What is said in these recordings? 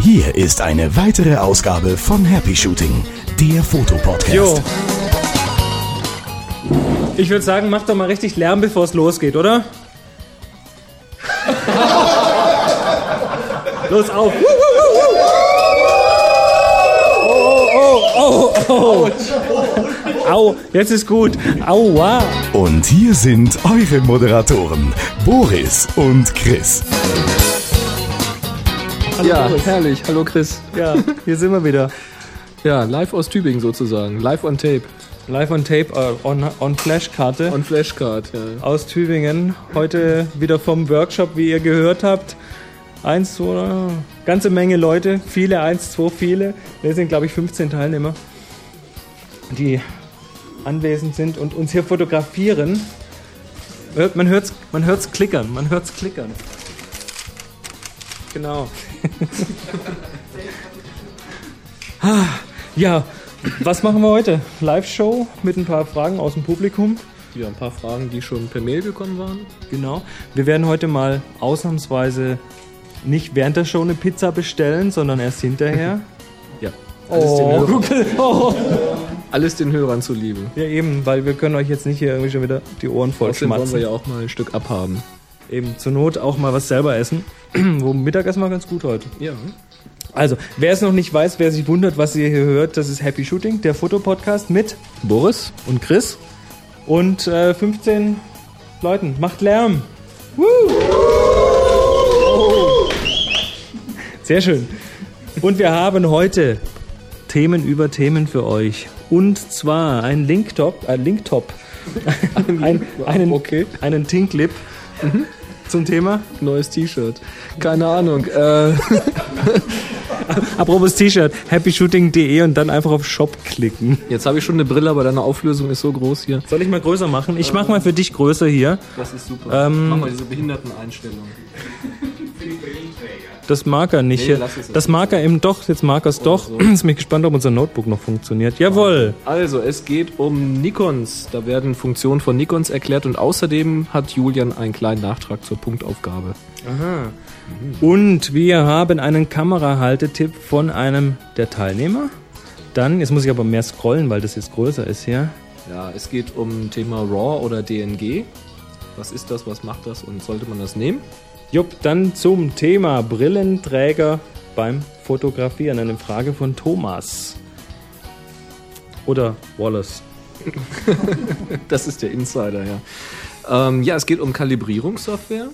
Hier ist eine weitere Ausgabe von Happy Shooting, der Fotopodcast. Jo. Ich würde sagen, mach doch mal richtig Lärm, bevor es losgeht, oder? Los auf. Oh, oh, oh, oh. Au, jetzt ist gut. Aua. Und hier sind eure Moderatoren, Boris und Chris. ja, Boris. herrlich. Hallo Chris. Ja, hier sind wir wieder. Ja, live aus Tübingen sozusagen. Live on Tape. Live on Tape, äh, on, on Flashkarte. On Flashcard, ja. aus Tübingen. Heute wieder vom Workshop, wie ihr gehört habt. Eins, zwei, ganze Menge Leute, viele, eins, zwei, viele. Wir sind, glaube ich, 15 Teilnehmer, die anwesend sind und uns hier fotografieren. Hört- Man hört's, man hört's klickern, man hört's klickern. Genau. Ja, was machen wir heute? Live-Show mit ein paar Fragen aus dem Publikum. Ja, ein paar Fragen, die schon per Mail gekommen waren. Genau. Wir werden heute mal ausnahmsweise nicht während der Show eine Pizza bestellen, sondern erst hinterher. Alles, den Oh, Hörern, guck, oh. alles den Hörern zuliebe. Ja, eben, weil wir können euch jetzt nicht hier irgendwie schon wieder die Ohren voll Außerdem wollen wir schmatzen. ja auch mal ein Stück abhaben. Eben, zur Not auch mal was selber essen. Wo Mittagessen war ganz gut heute. Ja. Also, wer es noch nicht weiß, wer sich wundert, was ihr hier hört, das ist Happy Shooting, der Fotopodcast mit Boris? und Chris und äh, 15 Leuten. Macht Lärm. Woo! Sehr schön. Und wir haben heute Themen über Themen für euch. Und zwar ein Linktop, ein Linktop, ein, einen, Okay. einen Tinklip zum Thema. Neues T-Shirt. Keine Ahnung. Äh, Apropos T-Shirt, happyshooting.de und dann einfach auf Shop klicken. jetzt habe ich schon eine Brille, aber deine Auflösung ist so groß hier. Soll ich mal größer machen? Ich mache mal für dich größer hier. Das ist super. Ähm, Mach mal diese Behinderteneinstellung. Das mag er nicht. Nee, das mag er eben doch, jetzt mag er es doch. so. Jetzt bin ich gespannt, ob unser Notebook noch funktioniert. Jawohl. Also, es geht um Nikons. Da werden Funktionen von Nikons erklärt und außerdem hat Julian einen kleinen Nachtrag zur Punktaufgabe. Und wir haben einen Kamerahaltetipp von einem der Teilnehmer. Dann, jetzt muss ich aber mehr scrollen, weil das jetzt größer ist hier. Ja, es geht um Thema RAW oder DNG. Was ist das, was macht das und sollte man das nehmen? Jupp, dann zum Thema Brillenträger beim Fotografieren. Eine Frage von Thomas. Oder Wallace. Das ist der Insider, ja. Ähm, ja, es geht um Kalibrierungssoftware.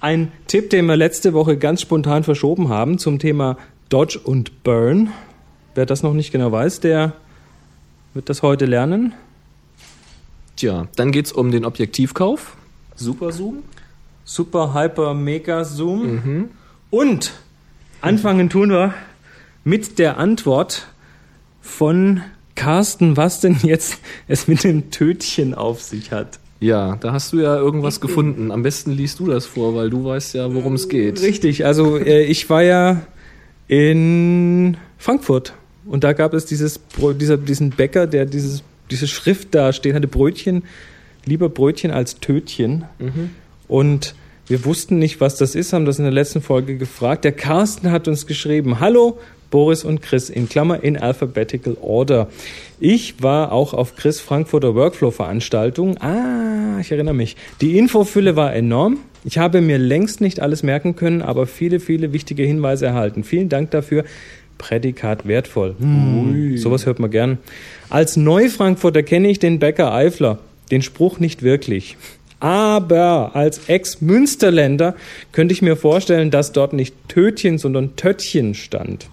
Ein Tipp, den wir letzte Woche ganz spontan verschoben haben zum Thema Dodge und Burn. Wer das noch nicht genau weiß, der wird das heute lernen. Tja, dann geht es um den Objektivkauf. Super Zoom. Super Hyper Mega Zoom. Und anfangen tun wir mit der Antwort von Carsten, was denn jetzt es mit dem Tötchen auf sich hat. Ja, da hast du ja irgendwas gefunden. Am besten liest du das vor, weil du weißt ja, worum es geht. Richtig, also äh, ich war ja in Frankfurt und da gab es dieses dieser, diesen Bäcker, der dieses, diese Schrift da stehen hatte, Brötchen, lieber Brötchen als Tötchen. Und wir wussten nicht, was das ist, haben das in der letzten Folge gefragt. Der Carsten hat uns geschrieben, hallo, Boris und Chris, in Klammer in alphabetical order. Ich war auch auf Chris Frankfurter Workflow-Veranstaltung. Ah, ich erinnere mich. Die Infofülle war enorm. Ich habe mir längst nicht alles merken können, aber viele, viele wichtige Hinweise erhalten. Vielen Dank dafür. Prädikat wertvoll. Hm, sowas hört man gern. Als Neufrankfurter kenne ich den Bäcker Eifler. Den Spruch nicht wirklich. Aber als Ex-Münsterländer könnte ich mir vorstellen, dass dort nicht Tötchen, sondern Töttchen stand.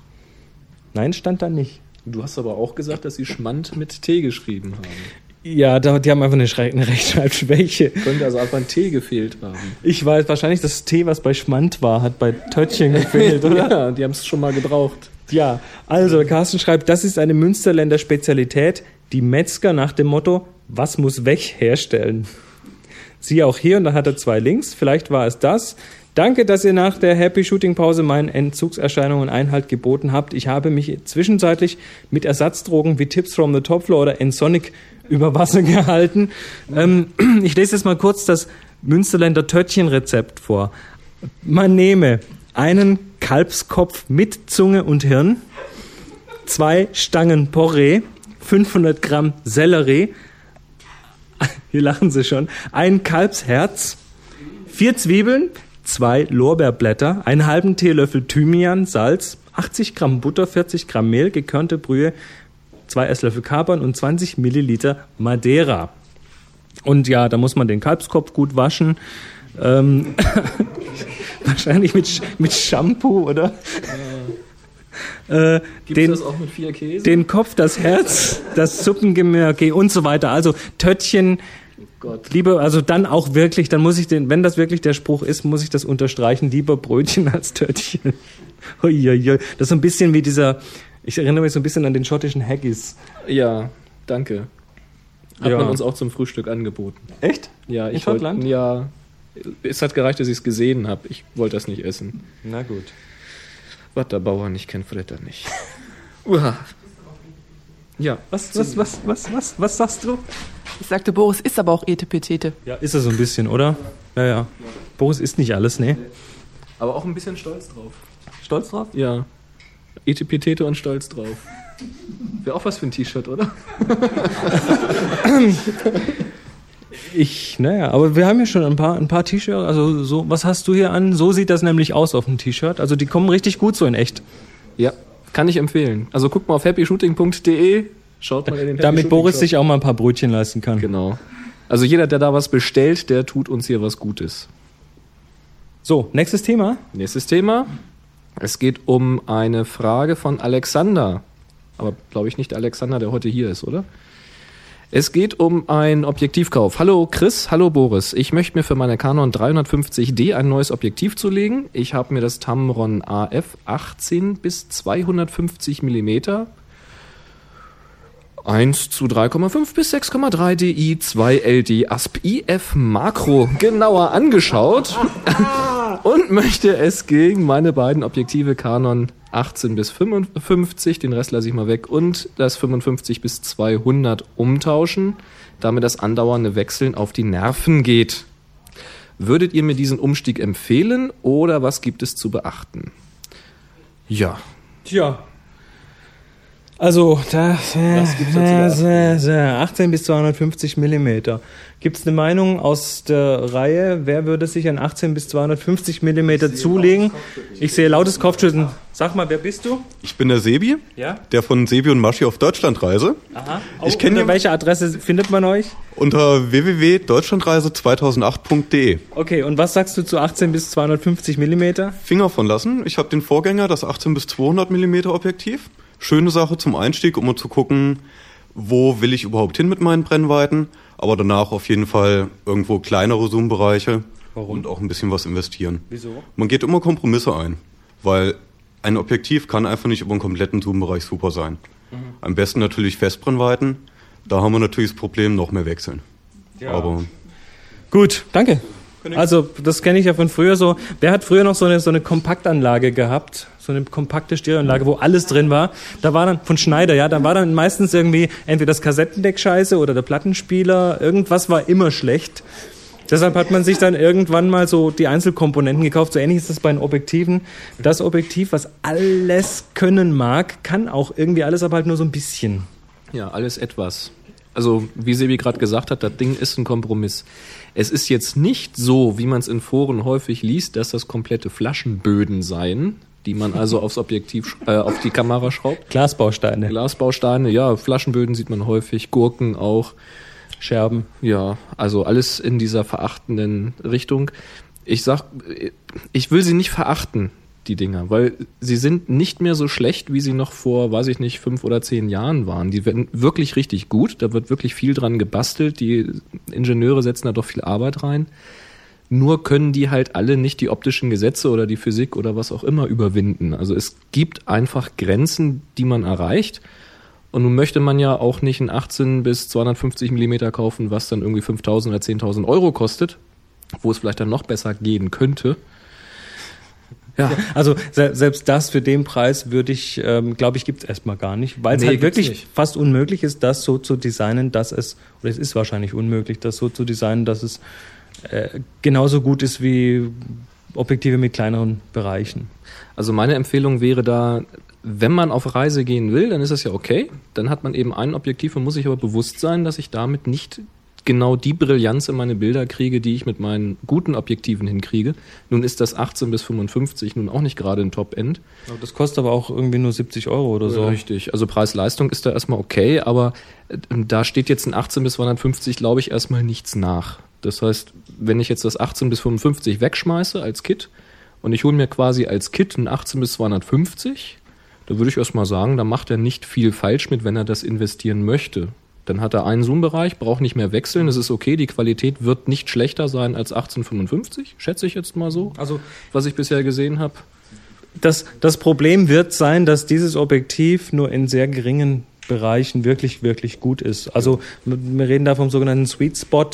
Nein, stand da nicht. Du hast aber auch gesagt, dass sie Schmand mit T geschrieben haben. Ja, die haben einfach eine, Schrei- eine Rechtschreibschwäche. Könnte also einfach ein T gefehlt haben. Ich weiß, wahrscheinlich das T, was bei Schmand war, hat bei Töttchen gefehlt, oder? Ja, die haben es schon mal gebraucht. Ja, also Carsten schreibt, das ist eine Münsterländer Spezialität, die Metzger nach dem Motto, was muss weg herstellen. Siehe auch hier, und da hat er zwei Links, vielleicht war es das. Danke, dass ihr nach der Happy Shooting Pause meinen Entzugserscheinungen Einhalt geboten habt. Ich habe mich zwischenzeitlich mit Ersatzdrogen wie Tips from the Top Floor oder Ensonic über Wasser gehalten. Ähm, ich lese jetzt mal kurz das Münsterländer Törtchenrezept vor. Man nehme einen Kalbskopf mit Zunge und Hirn, zwei Stangen Porree, 500 Gramm Sellerie, hier lachen sie schon, ein Kalbsherz, vier Zwiebeln, zwei Lorbeerblätter, einen halben Teelöffel Thymian, Salz, 80 Gramm Butter, 40 Gramm Mehl, gekörnte Brühe, zwei Esslöffel Kapern und 20 Milliliter Madeira. Und ja, da muss man den Kalbskopf gut waschen. Ähm, wahrscheinlich mit, mit Shampoo, oder? Äh, den, das auch mit vier Käse? den Kopf, das Herz, das Suppengemörge und so weiter. Also Töttchen, Gott. lieber, also dann auch wirklich, dann muss ich den, wenn das wirklich der Spruch ist, muss ich das unterstreichen, lieber Brötchen als Töttchen. Uiuiui. Das ist so ein bisschen wie dieser, ich erinnere mich so ein bisschen an den schottischen Haggis. Ja, danke. Hat Ja. man uns auch zum Frühstück angeboten. Echt? Ja, In ich wollte- Schottland? Ja, es hat gereicht, dass ich es gesehen habe. Ich wollte das nicht essen. Na gut. Was der Bauer nicht kennt, verliert er nicht. Uah. Ja, Was, was, was, was, was, was sagst du? Ich sagte, Boris ist aber auch Etepetete. Ja, ist er so ein bisschen, oder? Ja, ja. Boris ist nicht alles, ne? aber auch ein bisschen stolz drauf. Stolz drauf? Ja. Etepetete und stolz drauf. Wäre auch was für ein T-Shirt, oder? Ich, naja, aber wir haben ja schon ein paar, ein paar T-Shirts. Also so, was hast du hier an? So sieht das nämlich aus auf dem T-Shirt. Also die kommen richtig gut so in echt. Ja, kann ich empfehlen. Also guckt mal auf happyshooting.de, schaut mal in den Damit Boris Shooting sich auch mal ein paar Brötchen leisten kann. Shop. Genau. Also jeder, der da was bestellt, der tut uns hier was Gutes. So, nächstes Thema. Nächstes Thema. Es geht um eine Frage von Alexander. Aber glaube ich nicht der Alexander, der heute hier ist, oder? Es geht um einen Objektivkauf. Hallo Chris, hallo Boris. Ich möchte mir für meine Canon 350D ein neues Objektiv zulegen. Ich habe mir das Tamron AF 18 bis 250 Millimeter 1 zu 3,5 bis 6,3 DI 2 LD ASP IF Makro genauer angeschaut und möchte es gegen meine beiden Objektive Canon 18 bis 55, den Rest lasse ich mal weg, und das 55 bis 200 umtauschen, damit das andauernde Wechseln auf die Nerven geht. Würdet ihr mir diesen Umstieg empfehlen oder was gibt es zu beachten? Ja, Tja. Also, das, äh, Was gibt's dazu zu äh, äh, 18 bis 250 Millimeter. Gibt es eine Meinung aus der Reihe? Wer würde sich ein 18 bis 250 Millimeter zulegen? Ich sehe lautes Kopfschütteln. Sag mal, wer bist du? Ich bin der Sebi, Ja. der von Sebi und Maschi auf Deutschlandreise. Aha. Ich kenn unter ja- welche Adresse findet man euch? Unter www.deutschlandreise2008.de. Okay, und was sagst du zu 18 bis 250 Millimeter? Finger von lassen. Ich habe den Vorgänger, das 18 bis 200 mm Objektiv. Schöne Sache zum Einstieg, um mal zu gucken, wo will ich überhaupt hin mit meinen Brennweiten. Aber danach auf jeden Fall irgendwo kleinere Zoom-Bereiche und auch ein bisschen was investieren. Wieso? Man geht immer Kompromisse ein, weil ein Objektiv kann einfach nicht über einen kompletten Zoom-Bereich super sein. Am besten natürlich Festbrennweiten. Da haben wir natürlich das Problem, noch mehr wechseln. Aber Gut, danke. Also, das kenne ich ja von früher so. Wer hat früher noch so eine, so eine Kompaktanlage gehabt? So eine kompakte Stereoanlage, wo alles drin war. Da war dann, von Schneider, ja, da war dann meistens irgendwie entweder das Kassettendeck scheiße oder der Plattenspieler. Irgendwas war immer schlecht. Deshalb hat man sich dann irgendwann mal so die Einzelkomponenten gekauft. So ähnlich ist das bei den Objektiven. Das Objektiv, was alles können mag, kann auch irgendwie alles, aber halt nur so ein bisschen. Ja, alles etwas. Also, wie Sebi gerade gesagt hat, das Ding ist ein Kompromiss. Es ist jetzt nicht so, wie man es in Foren häufig liest, dass das komplette Flaschenböden seien, die man also aufs Objektiv, äh, auf die Kamera schraubt. Glasbausteine, Glasbausteine, ja, Flaschenböden sieht man häufig, Gurken auch. Scherben. Ja, also alles in dieser verachtenden Richtung. Ich sag, ich will sie nicht verachten, die Dinger, weil sie sind nicht mehr so schlecht, wie sie noch vor, weiß ich nicht, fünf oder zehn Jahren waren. Die werden wirklich richtig gut, da wird wirklich viel dran gebastelt, die Ingenieure setzen da doch viel Arbeit rein. Nur können die halt alle nicht die optischen Gesetze oder die Physik oder was auch immer überwinden. Also es gibt einfach Grenzen, die man erreicht. Und nun möchte man ja auch nicht ein 18 bis 250 Millimeter kaufen, was dann irgendwie 5000 oder 10.000 Euro kostet, wo es vielleicht dann noch besser gehen könnte. Ja. Also se selbst das für den Preis würde ich, ähm, glaube ich, gibt es erstmal gar nicht, weil es Nee, halt wirklich nicht. fast unmöglich ist, das so zu designen, dass es, oder es ist wahrscheinlich unmöglich, das so zu designen, dass es äh, genauso gut ist wie Objektive mit kleineren Bereichen. Also meine Empfehlung wäre da, wenn man auf Reise gehen will, dann ist das ja okay. Dann hat man eben ein Objektiv und muss sich aber bewusst sein, dass ich damit nicht genau die Brillanz in meine Bilder kriege, die ich mit meinen guten Objektiven hinkriege. Nun ist das 18 bis 55 nun auch nicht gerade ein Top-End. Das kostet aber auch irgendwie nur 70 Euro oder so. Richtig. Also Preis-Leistung ist da erstmal okay, aber äh, da steht jetzt ein 18 bis 250, glaube ich, erstmal nichts nach. Das heißt, wenn ich jetzt das 18 bis 55 wegschmeiße als Kit und ich hole mir quasi als Kit ein 18 bis 250, da würde ich erstmal sagen, da macht er nicht viel falsch mit, wenn er das investieren möchte. Dann hat er einen Zoom-Bereich, braucht nicht mehr wechseln, das ist okay, die Qualität wird nicht schlechter sein als 1855, schätze ich jetzt mal so, Also was ich bisher gesehen habe. das, das Problem wird sein, dass dieses Objektiv nur in sehr geringen Bereichen wirklich, wirklich gut ist. Also wir reden da vom sogenannten Sweet Spot,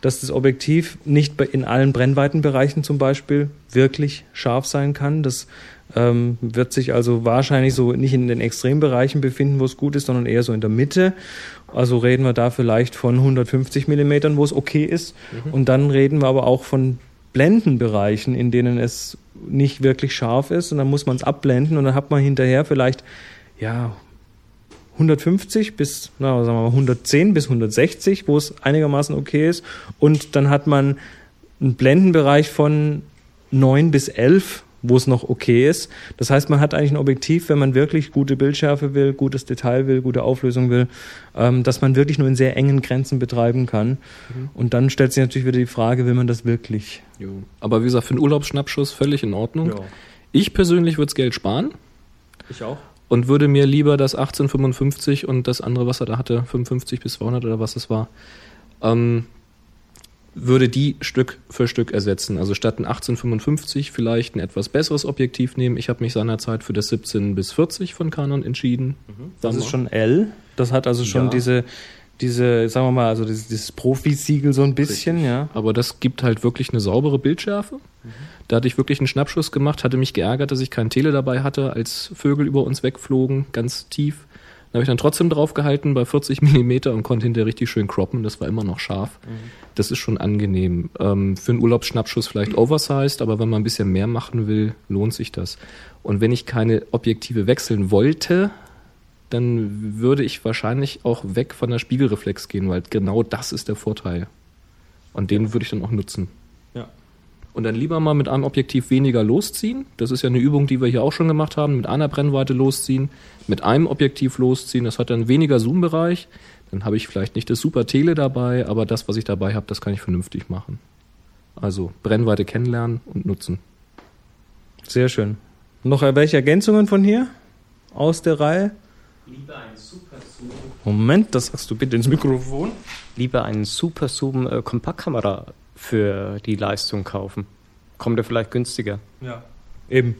dass das Objektiv nicht in allen Brennweitenbereichen zum Beispiel wirklich scharf sein kann. Das ähm, wird sich also wahrscheinlich so nicht in den Extrembereichen befinden, wo es gut ist, sondern eher so in der Mitte. Also reden wir da vielleicht von 150 Millimetern, wo es okay ist. Und dann reden wir aber auch von Blendenbereichen, in denen es nicht wirklich scharf ist. Und dann muss man es abblenden und dann hat man hinterher vielleicht, ja, 150 bis, na, sagen wir mal 110 bis 160, wo es einigermaßen okay ist. Und dann hat man einen Blendenbereich von 9 bis 11, wo es noch okay ist. Das heißt, man hat eigentlich ein Objektiv, wenn man wirklich gute Bildschärfe will, gutes Detail will, gute Auflösung will, ähm, dass man wirklich nur in sehr engen Grenzen betreiben kann. Und dann stellt sich natürlich wieder die Frage, will man das wirklich? Jo. Aber wie gesagt, für einen Urlaubsschnappschuss völlig in Ordnung. Ich persönlich würde das Geld sparen Ich auch. und würde mir lieber das 1855 und das andere, was er da hatte, 55 bis 200 oder was es war, ähm, würde die Stück für Stück ersetzen. Also statt ein 1855 vielleicht ein etwas besseres Objektiv nehmen. Ich habe mich seinerzeit für das 17 bis 40 von Canon entschieden. Das ist schon L. Das hat also schon Ja. diese, diese, sagen wir mal, also dieses, dieses Profi-Siegel so ein bisschen, Richtig. ja. Aber das gibt halt wirklich eine saubere Bildschärfe. Da hatte ich wirklich einen Schnappschuss gemacht, hatte mich geärgert, dass ich kein Tele dabei hatte, als Vögel über uns wegflogen, ganz tief. Da habe ich dann trotzdem draufgehalten bei 40 Millimeter und konnte hinterher richtig schön croppen. Das war immer noch scharf. Das ist schon angenehm. Ähm, für einen Urlaubsschnappschuss vielleicht oversized, aber wenn man ein bisschen mehr machen will, lohnt sich das. Und wenn ich keine Objektive wechseln wollte, dann würde ich wahrscheinlich auch weg von der Spiegelreflex gehen, weil genau das ist der Vorteil. Und den würde ich dann auch nutzen. Und dann lieber mal mit einem Objektiv weniger losziehen. Das ist ja eine Übung, die wir hier auch schon gemacht haben. Mit einer Brennweite losziehen, mit einem Objektiv losziehen. Das hat dann weniger Zoom-Bereich. Dann habe ich vielleicht nicht das super Tele dabei, aber das, was ich dabei habe, das kann ich vernünftig machen. Also Brennweite kennenlernen und nutzen. Sehr schön. Noch welche Ergänzungen von hier? Aus der Reihe? Lieber einen Super Zoom, Moment, das sagst du bitte ins Mikrofon. lieber einen Super Zoom äh, Kompaktkamera für die Leistung kaufen. Kommt er vielleicht günstiger? Ja. Eben.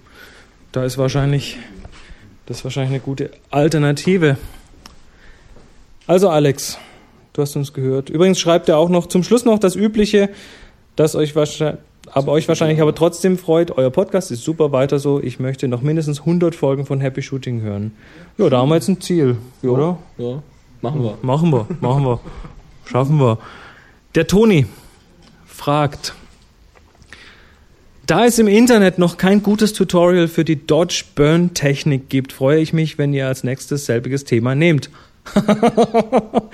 Da ist wahrscheinlich, das ist wahrscheinlich eine gute Alternative. Also Alex, du hast uns gehört. Übrigens schreibt er auch noch zum Schluss noch das Übliche, das euch wahrscheinlich, aber euch wahrscheinlich aber trotzdem freut. Euer Podcast ist super weiter so. Ich möchte noch mindestens 100 Folgen von Happy Shooting hören. Ja, da haben wir jetzt ein Ziel, oder? Ja, machen wir. Machen wir, machen wir. Schaffen wir. Der Toni fragt, da es im Internet noch kein gutes Tutorial für die Dodge Burn Technik gibt, freue ich mich, wenn ihr als nächstes selbiges Thema nehmt.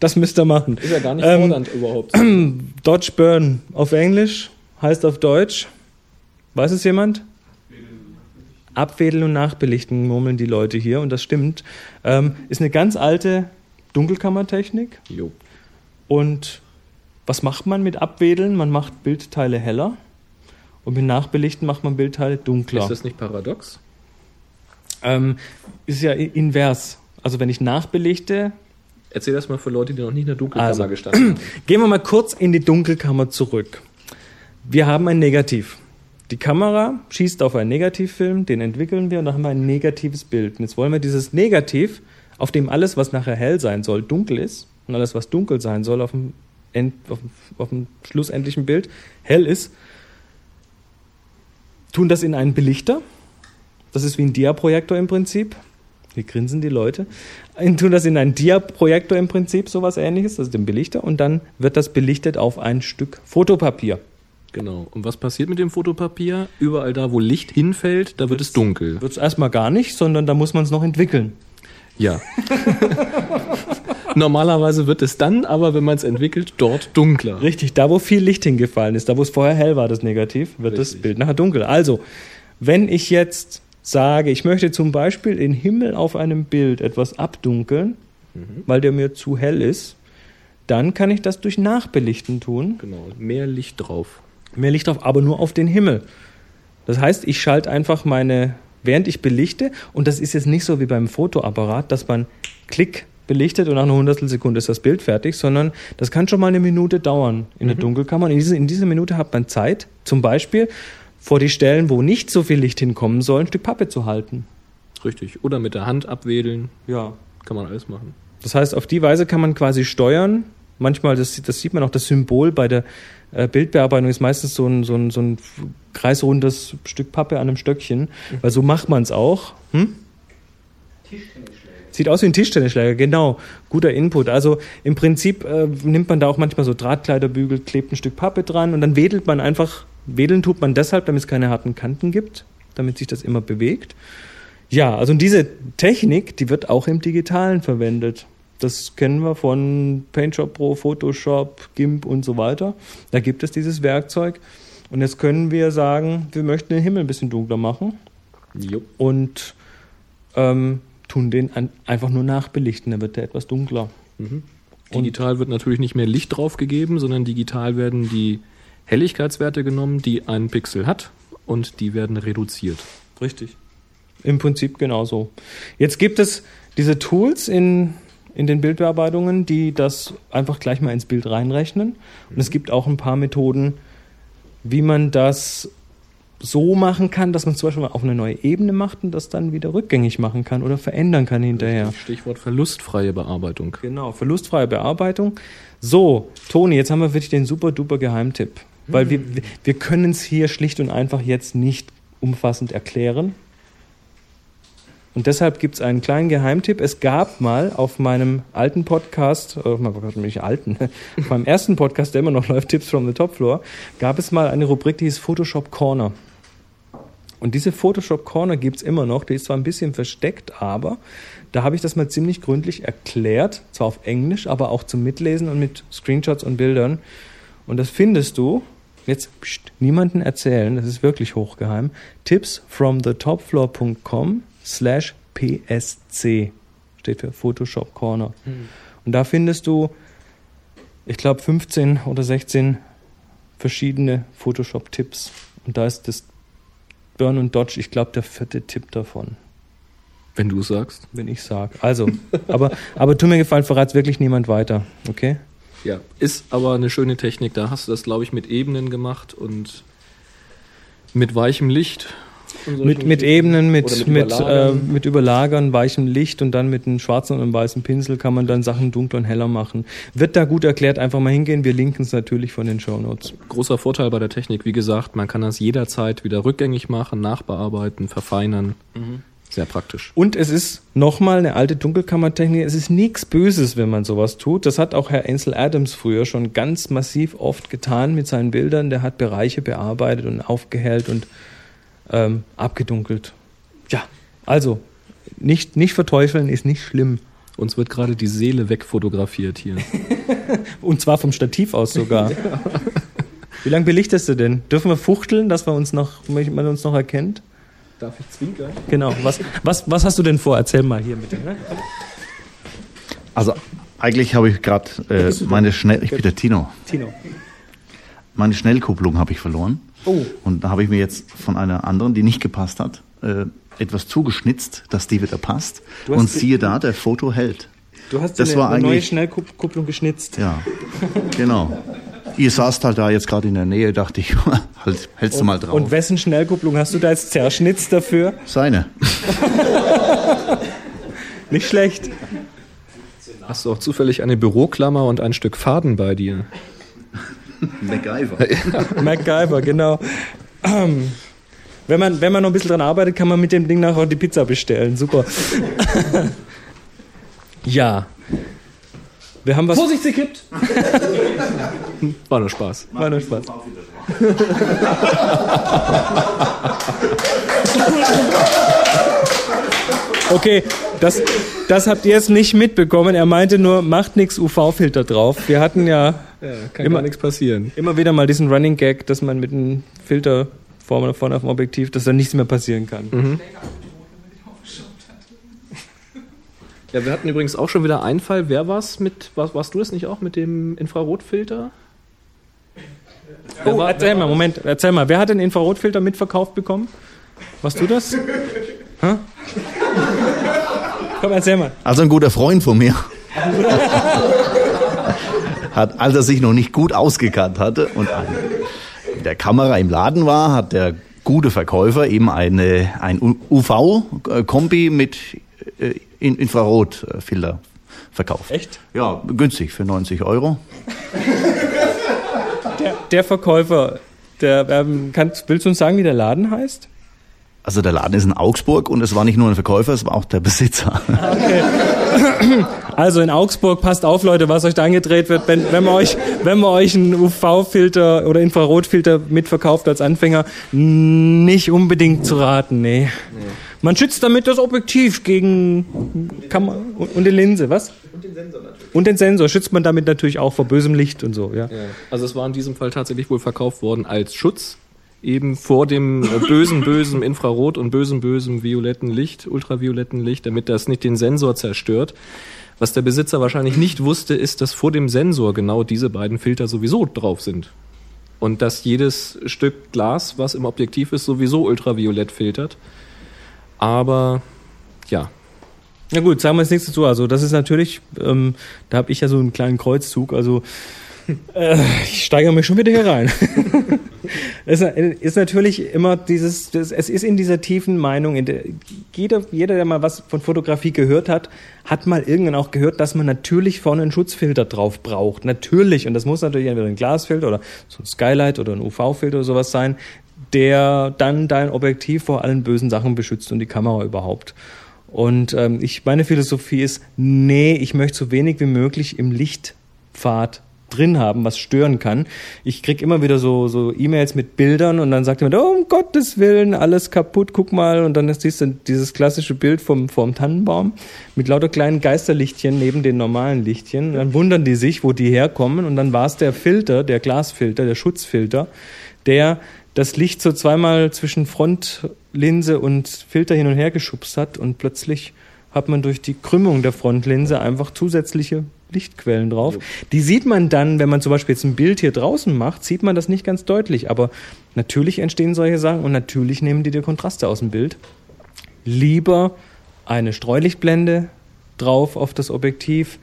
das müsst ihr machen. Ist ja gar nicht Ähm, fordernd überhaupt. Dodge Burn auf Englisch heißt auf Deutsch, weiß es jemand? Abwedeln und Nachbelichten murmeln die Leute hier und das stimmt. Ähm, ist eine ganz alte Dunkelkammertechnik. Jo. Und was macht man mit Abwedeln? Man macht Bildteile heller und mit Nachbelichten macht man Bildteile dunkler. Ist das nicht paradox? ähm, ist ja invers. Also wenn ich nachbelichte, Erzähl das mal für Leute, die noch nie in der Dunkelkammer Also. gestanden haben. Gehen wir mal kurz in die Dunkelkammer zurück. Wir haben ein Negativ. Die Kamera schießt auf einen Negativfilm, den entwickeln wir und dann haben wir ein negatives Bild. Und jetzt wollen wir dieses Negativ, auf dem alles, was nachher hell sein soll, dunkel ist und alles, was dunkel sein soll, auf dem, End, auf dem, auf dem schlussendlichen Bild hell ist, tun das in einen Belichter. Das ist wie ein Dia-Projektor im Prinzip. Hier grinsen die Leute. Tun das in einen Dia-Projektor im Prinzip, sowas ähnliches, also den Belichter. Und dann wird das belichtet auf ein Stück Fotopapier. Genau. Und was passiert mit dem Fotopapier? Überall da, wo Licht hinfällt, da wird es dunkel. Wird es erstmal gar nicht, sondern da muss man es noch entwickeln. Ja. Normalerweise wird es dann, aber wenn man es entwickelt, dort dunkler. Richtig, da wo viel Licht hingefallen ist, da wo es vorher hell war, das Negativ, wird das Richtig. Bild nachher dunkel. Also, wenn ich jetzt sage, ich möchte zum Beispiel den Himmel auf einem Bild etwas abdunkeln, weil der mir zu hell ist, dann kann ich das durch Nachbelichten tun. Genau. Mehr Licht drauf. Mehr Licht drauf, aber nur auf den Himmel. Das heißt, ich schalte einfach meine, während ich belichte, und das ist jetzt nicht so wie beim Fotoapparat, dass man Klick belichtet und nach einer Hundertstelsekunde ist das Bild fertig, sondern das kann schon mal eine Minute dauern in der Dunkelkammer. Und in, diese, in dieser Minute hat man Zeit, zum Beispiel vor die Stellen, wo nicht so viel Licht hinkommen soll, ein Stück Pappe zu halten. Richtig. Oder mit der Hand abwedeln. Ja. Kann man alles machen. Das heißt, auf die Weise kann man quasi steuern. Manchmal, das, das sieht man auch, das Symbol bei der äh, Bildbearbeitung ist meistens so ein, so, ein, so ein kreisrundes Stück Pappe an einem Stöckchen, weil so macht man es auch. Hm? Sieht aus wie ein Tischtennisschläger, genau. Guter Input. Also im Prinzip äh, nimmt man da auch manchmal so Drahtkleiderbügel, klebt ein Stück Pappe dran und dann wedelt man einfach. Wedeln tut man deshalb, damit es keine harten Kanten gibt, damit sich das immer bewegt. Ja, also diese Technik, die wird auch im Digitalen verwendet. Das kennen wir von PaintShop Pro, Photoshop, GIMP und so weiter. Da gibt es dieses Werkzeug. Und jetzt können wir sagen, wir möchten den Himmel ein bisschen dunkler machen Jo. und ähm, tun den einfach nur nachbelichten. Dann wird der etwas dunkler. Digital wird natürlich nicht mehr Licht draufgegeben, sondern digital werden die Helligkeitswerte genommen, die ein Pixel hat, und die werden reduziert. Richtig. Im Prinzip genauso. Jetzt gibt es diese Tools in, in den Bildbearbeitungen, die das einfach gleich mal ins Bild reinrechnen. Und es gibt auch ein paar Methoden, wie man das so machen kann, dass man zum Beispiel mal auf eine neue Ebene macht und das dann wieder rückgängig machen kann oder verändern kann hinterher. Stichwort verlustfreie Bearbeitung. Genau, verlustfreie Bearbeitung. So, Toni, jetzt haben wir wirklich den super duper Geheimtipp. Weil wir, wir- wir können es hier schlicht und einfach jetzt nicht umfassend erklären. Und deshalb gibt es einen kleinen Geheimtipp. Es gab mal auf meinem alten Podcast, äh, auf meinem nicht alten, auf meinem ersten Podcast, der immer noch läuft, Tipps from the Top Floor, gab es mal eine Rubrik, die hieß Photoshop Corner. Und diese Photoshop Corner gibt's immer noch. Die ist zwar ein bisschen versteckt, aber da habe ich das mal ziemlich gründlich erklärt. Zwar auf Englisch, aber auch zum Mitlesen und mit Screenshots und Bildern. Und das findest du, jetzt pst, niemanden erzählen, das ist wirklich hochgeheim, tips from the topfloor.com slash psc. Steht für Photoshop Corner. Und da findest du, ich glaube, 15 oder 16 verschiedene Photoshop-Tipps. Und da ist das Burn und Dodge, ich glaube, der vierte Tipp davon, Wenn du es sagst. wenn ich sage. Also, aber, aber tu mir gefallen, verrat's wirklich niemand weiter, okay? Ja. Ist aber eine schöne Technik. Da hast du das, glaube ich, mit Ebenen gemacht und mit weichem Licht. Mit, mit. Ebenen, mit, mit, Überlagern. Überlagern. Äh, mit Überlagern, weichem Licht und dann mit einem schwarzen und einem weißen Pinsel kann man dann Sachen dunkler und heller machen. Wird da gut erklärt, einfach mal hingehen. Wir linken es natürlich von den Shownotes. Großer Vorteil bei der Technik, wie gesagt, man kann das jederzeit wieder rückgängig machen, nachbearbeiten, verfeinern. Sehr praktisch. Und es ist nochmal eine alte Dunkelkammertechnik. Es ist nichts Böses, wenn man sowas tut. Das hat auch Herr Ansel Adams früher schon ganz massiv oft getan mit seinen Bildern. Der hat Bereiche bearbeitet und aufgehellt und ähm, abgedunkelt. Ja, also nicht, nicht verteufeln ist nicht schlimm. Uns wird gerade die Seele wegfotografiert hier. Und zwar vom Stativ aus sogar. Wie lange belichtest du denn? Dürfen wir fuchteln, dass wir uns noch, man uns noch erkennt? Darf ich zwinkern? Genau. Was, was, was hast du denn vor? Erzähl mal hier bitte. Ne? Also eigentlich habe ich gerade äh, meine Schnell... Ich bin der Tino. Tino. Meine Schnellkupplung habe ich verloren. Oh. Und da habe ich mir jetzt von einer anderen, die nicht gepasst hat, äh, etwas zugeschnitzt, dass die wieder passt. Und siehe da, der Foto hält. Du hast Das eine, war eine neue Schnellkupplung geschnitzt. Ja, genau. Ihr saßt halt da jetzt gerade in der Nähe, dachte ich, halt, hältst du mal drauf. Und wessen Schnellkupplung hast du da jetzt zerschnitzt dafür? Seine. Nicht schlecht. Hast du auch zufällig eine Büroklammer und ein Stück Faden bei dir? MacGyver. MacGyver, genau. Ähm, Wenn man, wenn man noch ein bisschen dran arbeitet, kann man mit dem Ding nachher die Pizza bestellen. Super. ja. Wir haben was. Vorsicht, sie kippt! War nur Spaß. War nur Spaß. Okay, das, das habt ihr jetzt nicht mitbekommen. Er meinte nur, macht nix UV-Filter drauf. Wir hatten ja, Kann Immer- gar nichts passieren. immer wieder mal diesen Running Gag, dass man mit einem Filter vorne, vorne auf dem Objektiv, dass da nichts mehr passieren kann. Ja, wir hatten übrigens auch schon wieder einen Fall. Wer war's mit, warst, warst du das nicht auch mit dem Infrarotfilter? Oh, war- erzähl mal, Moment, erzähl mal. Wer hat den Infrarotfilter mitverkauft bekommen? Warst du das? Komm, erzähl mal. Also ein guter Freund von mir hat, als er sich noch nicht gut ausgekannt hatte und an der Kamera im Laden war, hat der gute Verkäufer eben eine, ein UV-Kombi mit äh, In- Infrarotfilter verkauft. Echt? Ja, günstig für 90 Euro. Der, der Verkäufer, der, ähm, kannst, willst du uns sagen, wie der Laden heißt? Also der Laden ist in Augsburg und es war nicht nur ein Verkäufer, es war auch der Besitzer. Also in Augsburg, passt auf, Leute, was euch da angedreht wird. Wenn, wenn, man, euch, wenn man euch einen UV-Filter oder Infrarotfilter mitverkauft als Anfänger, nicht unbedingt zu raten, nee. Man schützt damit das Objektiv gegen Kamera und und die Linse, was? Und den Sensor natürlich. Und den Sensor schützt man damit natürlich auch vor bösem Licht und so, ja. Ja. Also es war in diesem Fall tatsächlich wohl verkauft worden als Schutz eben vor dem äh, bösen, bösen Infrarot und bösen, bösen violetten Licht, ultravioletten Licht, damit das nicht den Sensor zerstört. Was der Besitzer wahrscheinlich nicht wusste, ist, dass vor dem Sensor genau diese beiden Filter sowieso drauf sind. Und dass jedes Stück Glas, was im Objektiv ist, sowieso ultraviolett filtert. Aber ja, Na gut, sagen wir jetzt nichts dazu. Also das ist natürlich, ähm, da habe ich ja so einen kleinen Kreuzzug, also äh, ich steigere mich schon wieder hier rein. es ist natürlich immer dieses, das, es ist in dieser tiefen Meinung, in der, jeder, jeder, der mal was von Fotografie gehört hat, hat mal irgendwann auch gehört, dass man natürlich vorne einen Schutzfilter drauf braucht. Natürlich. Und das muss natürlich entweder ein Glasfilter oder so ein Skylight oder ein UV-Filter oder sowas sein, der dann dein Objektiv vor allen bösen Sachen beschützt und die Kamera überhaupt. Und ähm, ich, meine Philosophie ist, nee, ich möchte so wenig wie möglich im Lichtpfad drin haben, was stören kann. Ich krieg immer wieder so, so E-Mails mit Bildern und dann sagt jemand, oh, um Gottes Willen, alles kaputt, guck mal. Und dann ist dies, dieses klassische Bild vom, vom Tannenbaum mit lauter kleinen Geisterlichtchen neben den normalen Lichtchen. Und dann wundern die sich, wo die herkommen. Und dann war es der Filter, der Glasfilter, der Schutzfilter, der das Licht so zweimal zwischen Frontlinse und Filter hin und her geschubst hat und plötzlich hat man durch die Krümmung der Frontlinse einfach zusätzliche Lichtquellen drauf. Die sieht man dann, wenn man zum Beispiel jetzt ein Bild hier draußen macht, sieht man das nicht ganz deutlich. Aber natürlich entstehen solche Sachen und natürlich nehmen die die Kontraste aus dem Bild. Lieber eine Streulichtblende drauf auf das Objektiv.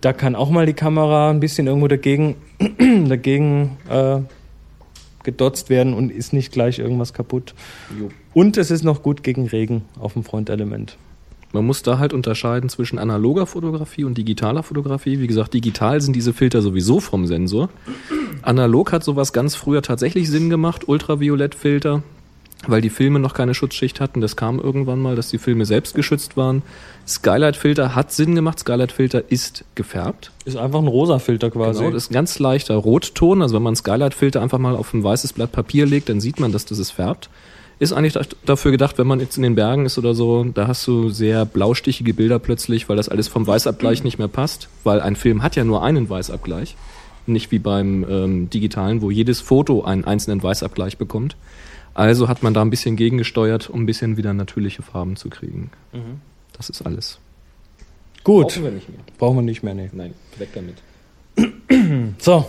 Da kann auch mal die Kamera ein bisschen irgendwo dagegen, dagegen äh, gedotzt werden und ist nicht gleich irgendwas kaputt. Und es ist noch gut gegen Regen auf dem Frontelement. Man muss da halt unterscheiden zwischen analoger Fotografie und digitaler Fotografie. Wie gesagt, digital sind diese Filter sowieso vom Sensor. Analog hat sowas ganz früher tatsächlich Sinn gemacht, Ultraviolettfilter, weil die Filme noch keine Schutzschicht hatten. Das kam irgendwann mal, dass die Filme selbst geschützt waren. Skylight-Filter hat Sinn gemacht. Skylight-Filter ist gefärbt. Ist einfach ein rosa Filter quasi. Genau, das ist ein ganz leichter Rotton. Also wenn man Skylight-Filter einfach mal auf ein weißes Blatt Papier legt, dann sieht man, dass das es färbt. Ist eigentlich da- dafür gedacht, wenn man jetzt in den Bergen ist oder so, da hast du sehr blaustichige Bilder plötzlich, weil das alles vom Weißabgleich nicht mehr passt. Weil ein Film hat ja nur einen Weißabgleich. Nicht wie beim ähm, digitalen, wo jedes Foto einen einzelnen Weißabgleich bekommt. Also hat man da ein bisschen gegengesteuert, um ein bisschen wieder natürliche Farben zu kriegen. Das ist alles. Gut, Brauchen wir nicht mehr. brauchen wir nicht mehr, nee. Nein, weg damit. So.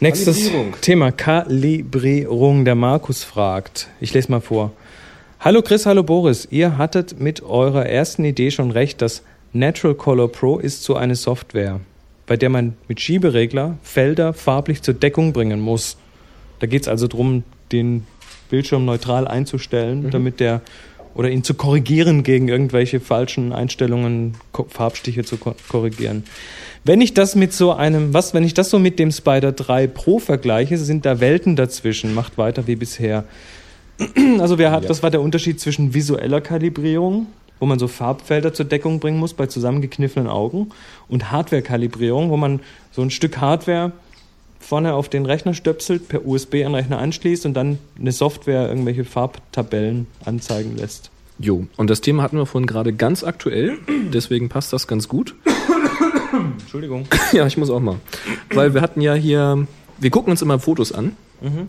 Nächstes Kalibrierung. Thema Kalibrierung. Der Markus fragt. Ich lese mal vor. Hallo Chris, hallo Boris. Ihr hattet mit eurer ersten Idee schon recht, dass Natural Color Pro ist so eine Software, bei der man mit Schieberegler Felder farblich zur Deckung bringen muss. Da geht es also darum, den Bildschirm neutral einzustellen, damit der oder ihn zu korrigieren gegen irgendwelche falschen Einstellungen, Farbstiche zu ko korrigieren. Wenn ich das mit so einem, was, wenn ich das so mit dem Spider 3 Pro vergleiche, sind da Welten dazwischen. Macht weiter wie bisher. Also wir hat, das war der Unterschied zwischen visueller Kalibrierung, wo man so Farbfelder zur Deckung bringen muss bei zusammengekniffenen Augen, und Hardware-Kalibrierung, wo man so ein Stück Hardware vorne auf den Rechner stöpselt, per USB an den Rechner anschließt und dann eine Software irgendwelche Farbtabellen anzeigen lässt. Jo, und das Thema hatten wir vorhin gerade ganz aktuell, deswegen passt das ganz gut. Entschuldigung. Ja, ich muss auch mal. Weil wir hatten ja hier, wir gucken uns immer Fotos an.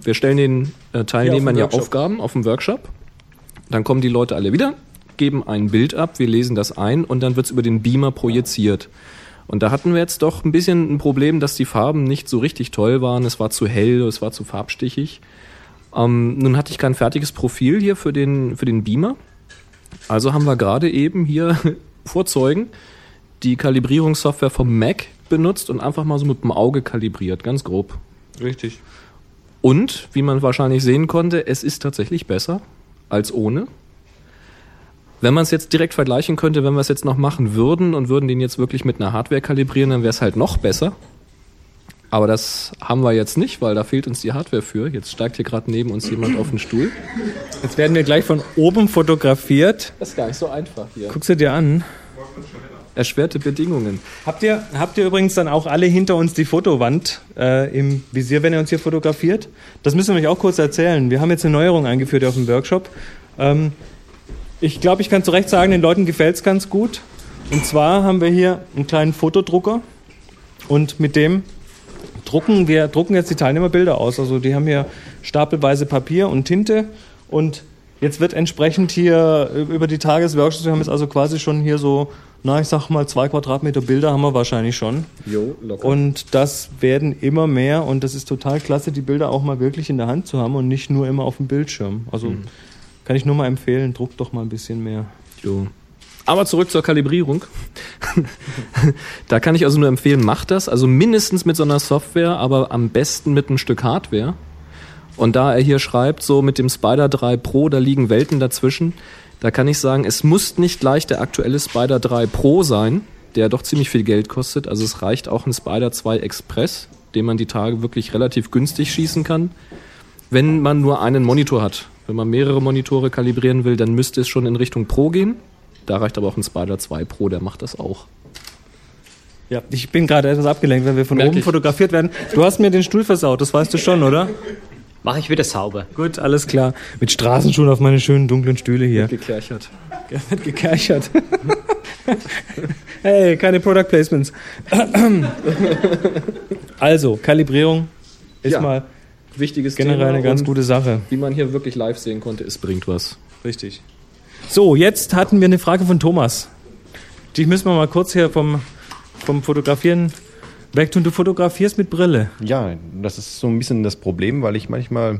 Wir stellen den äh, Teilnehmern ja, Workshop. Aufgaben auf dem Workshop. Dann kommen die Leute alle wieder, geben ein Bild ab, wir lesen das ein und dann wird es über den Beamer projiziert. Und da hatten wir jetzt doch ein bisschen ein Problem, dass die Farben nicht so richtig toll waren. Es war zu hell, es war zu farbstichig. Ähm, nun hatte ich kein fertiges Profil hier für den, für den Beamer. Also haben wir gerade eben hier vorzeugen die Kalibrierungssoftware vom Mac benutzt und einfach mal so mit dem Auge kalibriert, ganz grob. Richtig. Und, wie man wahrscheinlich sehen konnte, es ist tatsächlich besser als ohne. Wenn man es jetzt direkt vergleichen könnte, wenn wir es jetzt noch machen würden und würden den jetzt wirklich mit einer Hardware kalibrieren, dann wäre es halt noch besser. Aber das haben wir jetzt nicht, weil da fehlt uns die Hardware für. Jetzt steigt hier gerade neben uns jemand auf den Stuhl. Jetzt werden wir gleich von oben fotografiert. Das ist gar nicht so einfach hier. Guck sie dir an. Erschwerte Bedingungen. Habt ihr, habt ihr übrigens dann auch alle hinter uns die Fotowand äh, im Visier, wenn ihr uns hier fotografiert? Das müssen wir euch auch kurz erzählen. Wir haben jetzt eine Neuerung eingeführt auf dem Workshop. Ähm, ich glaube, ich kann zu Recht sagen, den Leuten gefällt es ganz gut. Und zwar haben wir hier einen kleinen Fotodrucker und mit dem drucken wir drucken jetzt die Teilnehmerbilder aus. Also die haben hier stapelweise Papier und Tinte und jetzt wird entsprechend hier über die Tagesworkshops, wir haben jetzt also quasi schon hier so, na ich sag mal zwei Quadratmeter Bilder haben wir wahrscheinlich schon. Jo, locker. Und das werden immer mehr und das ist total klasse, die Bilder auch mal wirklich in der Hand zu haben und nicht nur immer auf dem Bildschirm. Also kann ich nur mal empfehlen, druckt doch mal ein bisschen mehr. Jo. Aber zurück zur Kalibrierung. da kann ich also nur empfehlen, macht das. Also mindestens mit so einer Software, aber am besten mit einem Stück Hardware. Und da er hier schreibt, so mit dem Spider 3 Pro, da liegen Welten dazwischen, da kann ich sagen, es muss nicht gleich der aktuelle Spider 3 Pro sein, der doch ziemlich viel Geld kostet. Also es reicht auch ein Spider 2 Express, den man die Tage wirklich relativ günstig schießen kann. Wenn man nur einen Monitor hat. Wenn man mehrere Monitore kalibrieren will, dann müsste es schon in Richtung Pro gehen. Da reicht aber auch ein Spider 2 Pro, der macht das auch. Ja, ich bin gerade etwas abgelenkt, wenn wir von Merk oben ich. fotografiert werden. Du hast mir den Stuhl versaut, das weißt du schon, oder? Mache ich wieder sauber. Gut, alles klar. Mit Straßenschuhen auf meine schönen dunklen Stühle hier. Gekerchert. Wird gekerchert. hey, keine Product Placements. also, Kalibrierung ist Ja, mal Wichtiges generell Thema eine ganz gute Sache. Wie man hier wirklich live sehen konnte, es bringt was. Richtig. So, jetzt hatten wir eine Frage von Thomas. Die müssen wir mal kurz hier vom, vom Fotografieren wegtun. Du fotografierst mit Brille. Ja, das ist so ein bisschen das Problem, weil ich manchmal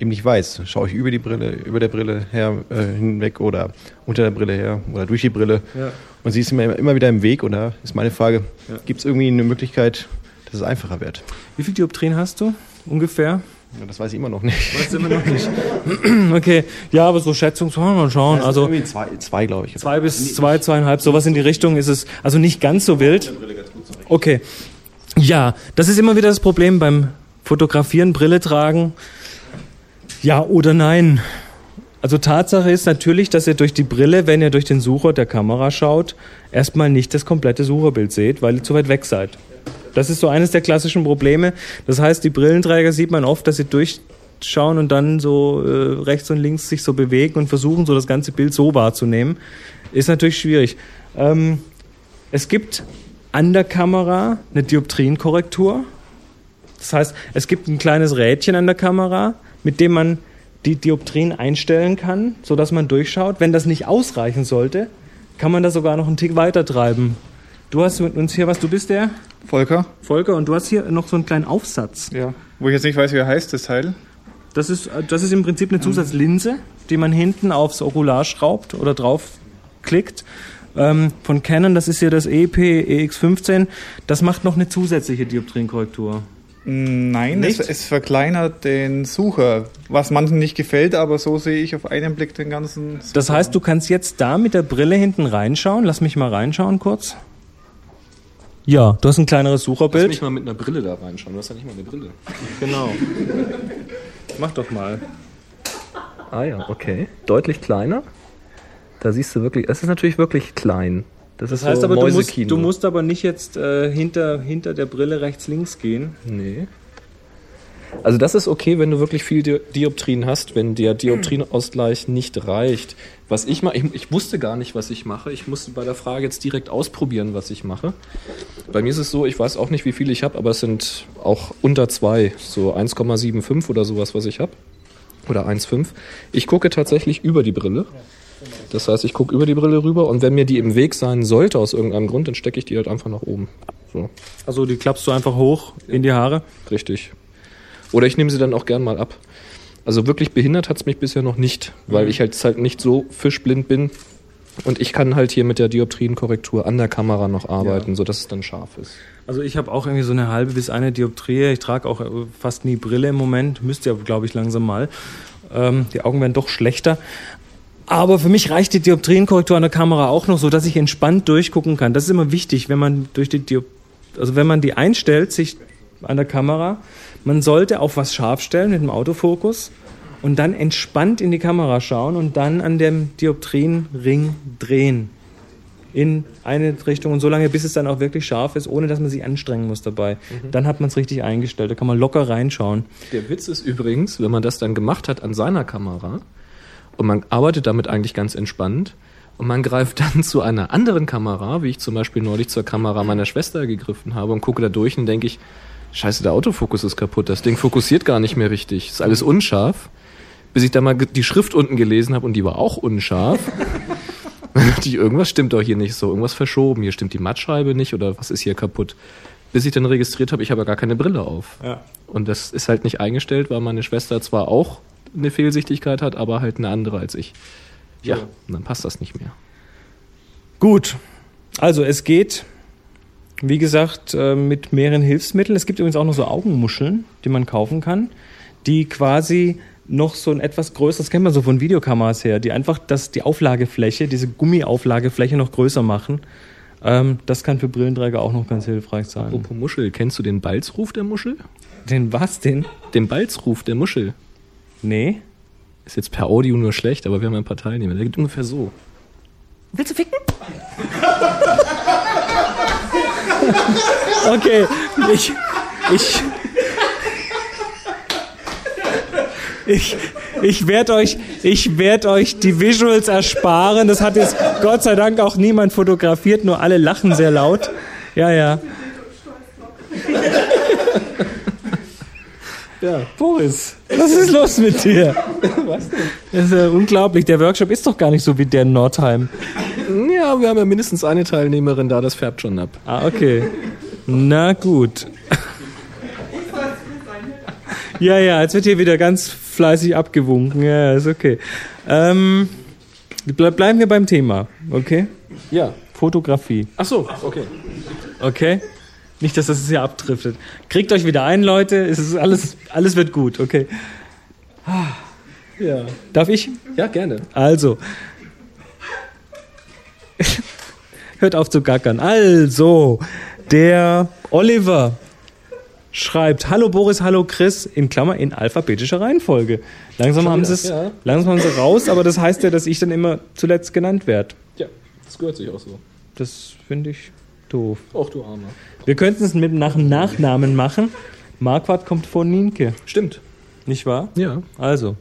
eben nicht weiß, schaue ich über die Brille, über der Brille her äh, hinweg oder unter der Brille her oder durch die Brille. Ja. Und sie ist mir immer wieder im Weg und da ist meine Frage, gibt es irgendwie eine Möglichkeit, dass es einfacher wird? Wie viel Dioptrien hast du? Ungefähr? Ja, das weiß ich immer noch nicht. Weißt du immer noch nicht. okay, ja, aber so Schätzung, so mal schauen. Ist Also zwei, zwei glaube ich. zwei bis zwei, zweieinhalb, sowas in die Richtung ist es. Also nicht ganz so wild. Okay. Ja, das ist immer wieder das Problem beim Fotografieren, Brille tragen. Ja oder nein. Also Tatsache ist natürlich, dass ihr durch die Brille, wenn ihr durch den Sucher der Kamera schaut, erstmal nicht das komplette Sucherbild seht, weil ihr zu weit weg seid. Das ist so eines der klassischen Probleme. Das heißt, die Brillenträger sieht man oft, dass sie durchschauen und dann so äh, rechts und links sich so bewegen und versuchen, so das ganze Bild so wahrzunehmen. Ist natürlich schwierig. Ähm, es gibt an der Kamera eine Dioptrienkorrektur. Das heißt, es gibt ein kleines Rädchen an der Kamera, mit dem man die Dioptrien einstellen kann, sodass man durchschaut. Wenn das nicht ausreichen sollte, kann man das sogar noch einen Tick weiter treiben. Du hast mit uns hier was, du bist der Volker? Volker und du hast hier noch so einen kleinen Aufsatz. Ja. Wo ich jetzt nicht weiß, wie er heißt, das Teil. Das ist, das ist im Prinzip eine Zusatzlinse, die man hinten aufs Okular schraubt oder draufklickt. Ähm, von Canon, das ist hier das EP EX15. Das macht noch eine zusätzliche Dioptrienkorrektur. Nein, es, Nicht? es verkleinert den Sucher, was manchen nicht gefällt, aber so sehe ich auf einen Blick den ganzen. Das heißt, du kannst jetzt da mit der Brille hinten reinschauen. Lass mich mal reinschauen kurz. Ja, du hast ein kleineres Lass mich Sucherbild. mal mit einer Brille da reinschauen. Du hast ja nicht mal eine Brille. Genau. Mach doch mal. Ah ja, okay. Deutlich kleiner. Da siehst du wirklich, es ist natürlich wirklich klein. Das, Das ist heißt so aber, du musst, du musst aber nicht jetzt äh, hinter, hinter der Brille rechts, links gehen. Nee. Also das ist okay, wenn du wirklich viel Di- Dioptrien hast, wenn der Dioptrienausgleich nicht reicht. Was ich mache, ich, ich wusste gar nicht, was ich mache. Ich musste bei der Frage jetzt direkt ausprobieren, was ich mache. Bei mir ist es so, ich weiß auch nicht, wie viel ich habe, aber es sind auch unter zwei, so 1,75 oder sowas, was ich habe. Oder 1,5. Ich gucke tatsächlich über die Brille. Das heißt, ich gucke über die Brille rüber und wenn mir die im Weg sein sollte aus irgendeinem Grund, dann stecke ich die halt einfach nach oben. So. Also die klappst du einfach hoch in die Haare. Richtig. Oder ich nehme sie dann auch gern mal ab. Also wirklich behindert hat's mich bisher noch nicht, weil ich halt, halt nicht so fischblind bin. Und ich kann halt hier mit der Dioptrienkorrektur an der Kamera noch arbeiten, sodass es dann scharf ist. Also ich habe auch irgendwie so eine halbe bis eine Dioptrie. Ich trage auch äh, fast nie Brille im Moment. Müsste ja, glaube ich, langsam mal. Ähm, die Augen werden doch schlechter. Aber für mich reicht die Dioptrienkorrektur an der Kamera auch noch so, dass ich entspannt durchgucken kann. Das ist immer wichtig, wenn man durch die Diop also wenn man die einstellt, sich an der Kamera, man sollte auf was scharf stellen mit dem Autofokus und dann entspannt in die Kamera schauen und dann an dem Dioptrienring drehen in eine Richtung und so lange, bis es dann auch wirklich scharf ist, ohne dass man sich anstrengen muss dabei. Dann hat man es richtig eingestellt. Da kann man locker reinschauen. Der Witz ist übrigens, wenn man das dann gemacht hat an seiner Kamera und man arbeitet damit eigentlich ganz entspannt und man greift dann zu einer anderen Kamera, wie ich zum Beispiel neulich zur Kamera meiner Schwester gegriffen habe und gucke da durch und denke ich, scheiße, der Autofokus ist kaputt, das Ding fokussiert gar nicht mehr richtig, ist alles unscharf. Bis ich dann mal die Schrift unten gelesen habe und die war auch unscharf. Dann dachte ich, irgendwas stimmt doch hier nicht so, irgendwas verschoben, hier stimmt die Mattscheibe nicht oder was ist hier kaputt. Bis ich dann registriert habe, ich habe ja gar keine Brille auf. Ja. Und das ist halt nicht eingestellt, weil meine Schwester zwar auch eine Fehlsichtigkeit hat, aber halt eine andere als ich. Ja, und dann passt das nicht mehr. Gut. Also es geht, wie gesagt, äh, mit mehreren Hilfsmitteln. Es gibt übrigens auch noch so Augenmuscheln, die man kaufen kann, die quasi noch so ein etwas größeres, kennt man so von Videokameras her, die einfach das, die Auflagefläche, diese Gummiauflagefläche noch größer machen. Ähm, das kann für Brillenträger auch noch ganz hilfreich sein. Apropos Muschel, kennst du den Balzruf der Muschel? Den was denn? Den Balzruf der Muschel. Nee. Ist jetzt per Audio nur schlecht, aber wir haben ein paar Teilnehmer. Der geht ungefähr so. Willst du ficken? Okay, ich, ich, ich, ich werde euch, ich werde euch die Visuals ersparen. Das hat jetzt Gott sei Dank auch niemand fotografiert, nur alle lachen sehr laut. Ja, ja. Ja, Boris, was ist los mit dir? Was denn? Das ist ja unglaublich. Der Workshop ist doch gar nicht so wie der in Nordheim. Ja, wir haben ja mindestens eine Teilnehmerin da, das färbt schon ab. Ah, okay. Na gut. Ja, ja, jetzt wird hier wieder ganz fleißig abgewunken. Ja, ist okay. Ähm, ble bleiben wir beim Thema, okay? Ja. Fotografie, Ach so, okay. okay? Nicht, dass das hier abdriftet. Kriegt euch wieder ein, Leute. Es ist alles, alles wird gut, okay? Ja. Darf ich? Ja, gerne. Also. Hört auf zu gackern. Also, der Oliver schreibt, hallo Boris, hallo Chris, in Klammer in alphabetischer Reihenfolge. Langsam haben sie es, ja. langsam haben sie raus, aber das heißt ja, dass ich dann immer zuletzt genannt werde. Ja, das gehört sich auch so. Das finde ich doof. Auch du Armer. Wir könnten es mit nach dem Nachnamen machen. Marquardt kommt vor Nienke, Stimmt. nicht wahr? Ja. Also,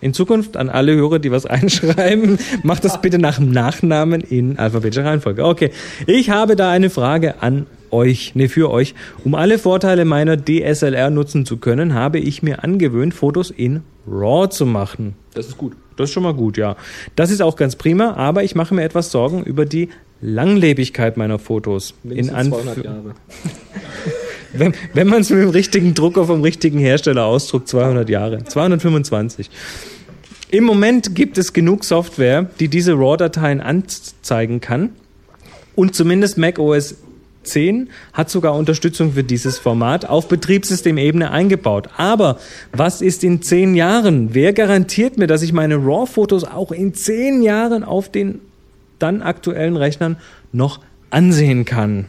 in Zukunft an alle Hörer, die was einschreiben, macht das bitte nach dem Nachnamen in alphabetischer Reihenfolge. Okay, ich habe da eine Frage an euch, ne, für euch. Um alle Vorteile meiner DSLR nutzen zu können, habe ich mir angewöhnt, Fotos in RAW zu machen. Das ist gut. Das ist schon mal gut, ja. Das ist auch ganz prima, aber ich mache mir etwas Sorgen über die Langlebigkeit meiner Fotos. Mindestens in 200 Anf- Jahre. wenn, wenn man es mit dem richtigen Drucker vom richtigen Hersteller ausdruckt, 200 Jahre. 225. Im Moment gibt es genug Software, die diese RAW-Dateien anzeigen kann. Und zumindest Mac OS 10 hat sogar Unterstützung für dieses Format auf Betriebssystemebene eingebaut. Aber was ist in zehn Jahren? Wer garantiert mir, dass ich meine RAW-Fotos auch in zehn Jahren auf den dann aktuellen Rechnern noch ansehen kann?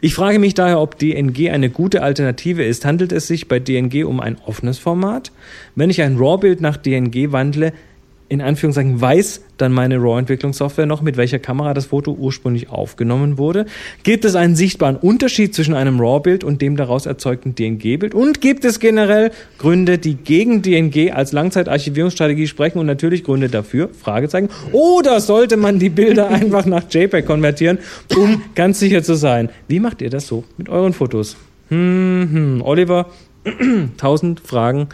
Ich frage mich daher, ob DNG eine gute Alternative ist. Handelt es sich bei DNG um ein offenes Format? Wenn ich ein RAW-Bild nach DNG wandle, in Anführungszeichen weiß dann meine RAW-Entwicklungssoftware noch, mit welcher Kamera das Foto ursprünglich aufgenommen wurde? Gibt es einen sichtbaren Unterschied zwischen einem RAW-Bild und dem daraus erzeugten DNG-Bild? Und gibt es generell Gründe, die gegen DNG als Langzeitarchivierungsstrategie sprechen und natürlich Gründe dafür? Fragezeichen. Oder sollte man die Bilder einfach nach JPEG konvertieren, um ganz sicher zu sein? Wie macht ihr das so mit euren Fotos? Hm, hm. Oliver, tausend Fragen,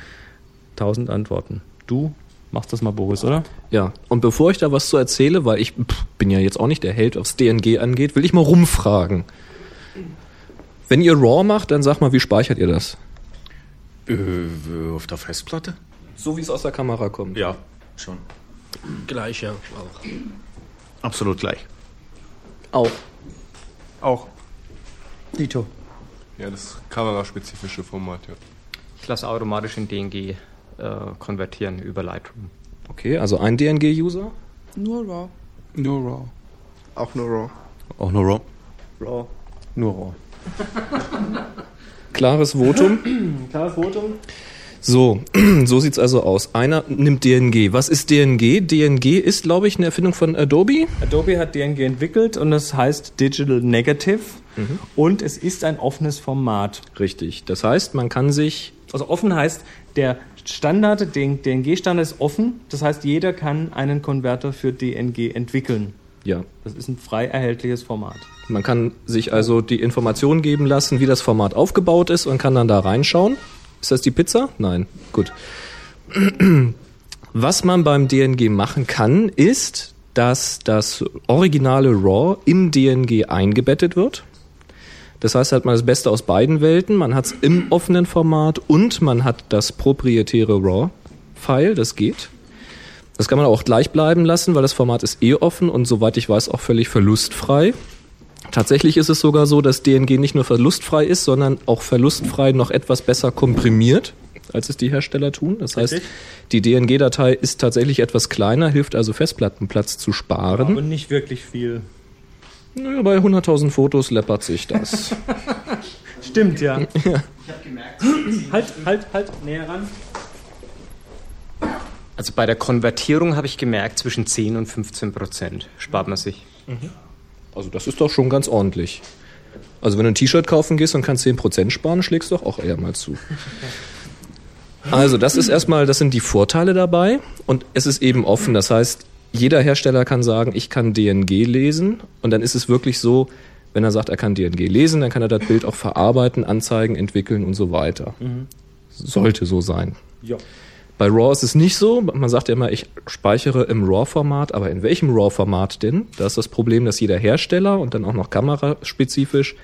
tausend Antworten. Du machst das mal, Boris, oder? Ja, und bevor ich da was zu erzähle, weil ich pff, bin ja jetzt auch nicht der Held, was DNG angeht, will ich mal rumfragen. Wenn ihr RAW macht, dann sag mal, wie speichert ihr das? Äh, auf der Festplatte? So wie es aus der Kamera kommt. Ja, schon. Gleich, ja. Auch. Absolut gleich. Auch. Auch. Dito. Ja, das kameraspezifische Format, ja. Ich lasse automatisch in DNG äh, konvertieren über Lightroom. Okay, also ein DNG-User? Nur RAW. Nur RAW. Auch nur RAW. Auch nur RAW. RAW. Nur RAW. Klares Votum. Klares Votum. So, so sieht's also aus. Einer nimmt DNG. Was ist DNG? DNG ist, glaube ich, eine Erfindung von Adobe. Adobe hat DNG entwickelt und das heißt Digital Negative und es ist ein offenes Format. Richtig. Das heißt, man kann sich Also offen heißt, der Standard, den DNG-Standard ist offen, das heißt, jeder kann einen Konverter für DNG entwickeln. ja, Das ist ein frei erhältliches Format. man kann sich also die Information geben lassen, wie das Format aufgebaut ist und kann dann da reinschauen. Ist das die Pizza? Nein. Gut. Was man beim DNG machen kann, ist, dass das originale RAW im DNG eingebettet wird. Das heißt, hat man das Beste aus beiden Welten. Man hat es im offenen Format und man hat das proprietäre RAW-File, das geht. Das kann man auch gleich bleiben lassen, weil das Format ist eh offen und soweit ich weiß auch völlig verlustfrei. Tatsächlich ist es sogar so, dass DNG nicht nur verlustfrei ist, sondern auch verlustfrei noch etwas besser komprimiert, als es die Hersteller tun. Das heißt, die DNG-Datei ist tatsächlich etwas kleiner, hilft also Festplattenplatz zu sparen. Aber nicht wirklich viel. Naja, bei 100.000 Fotos läppert sich das. Stimmt, ja. ja. Halt, halt, halt, näher ran. Also bei der Konvertierung habe ich gemerkt, zwischen 10 und 15 Prozent spart man sich. Also das ist doch schon ganz ordentlich. Also wenn du ein T-Shirt kaufen gehst und kannst 10% sparen, schlägst du doch auch eher mal zu. Also das ist erstmal, das sind die Vorteile dabei und es ist eben offen. Das heißt, jeder Hersteller kann sagen, ich kann DNG lesen und dann ist es wirklich so, wenn er sagt, er kann DNG lesen, dann kann er das Bild auch verarbeiten, anzeigen, entwickeln und so weiter. Sollte so sein. Ja. Bei RAW ist es nicht so. Man sagt ja immer, ich speichere im RAW-Format, aber in welchem RAW-Format denn? Da ist das Problem, dass jeder Hersteller und dann auch noch kameraspezifisch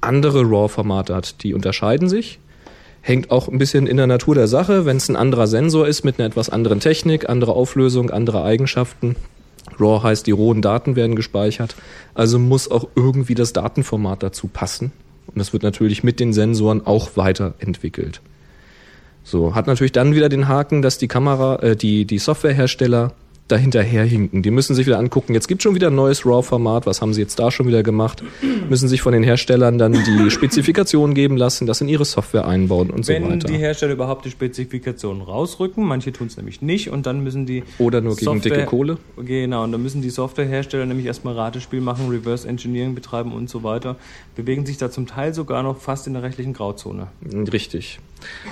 andere RAW-Formate hat. Die unterscheiden sich. Hängt auch ein bisschen in der Natur der Sache. Wenn es ein anderer Sensor ist mit einer etwas anderen Technik, andere Auflösung, andere Eigenschaften. RAW heißt, die rohen Daten werden gespeichert. Also muss auch irgendwie das Datenformat dazu passen. Und das wird natürlich mit den Sensoren auch weiterentwickelt. So, hat natürlich dann wieder den Haken, dass die Kamera, äh, die, die Softwarehersteller dahinterherhinken. Die müssen sich wieder angucken, jetzt gibt schon wieder ein neues RAW-Format, was haben sie jetzt da schon wieder gemacht? Müssen sich von den Herstellern dann die Spezifikation geben lassen, das in ihre Software einbauen und Wenn so weiter. die Hersteller überhaupt die Spezifikationen rausrücken, manche tun es nämlich nicht und dann müssen die Oder nur gegen dicke Kohle. Genau, und dann müssen die Softwarehersteller nämlich erstmal Ratespiel machen, Reverse Engineering betreiben und so weiter. Bewegen sich da zum Teil sogar noch fast in der rechtlichen Grauzone. Richtig.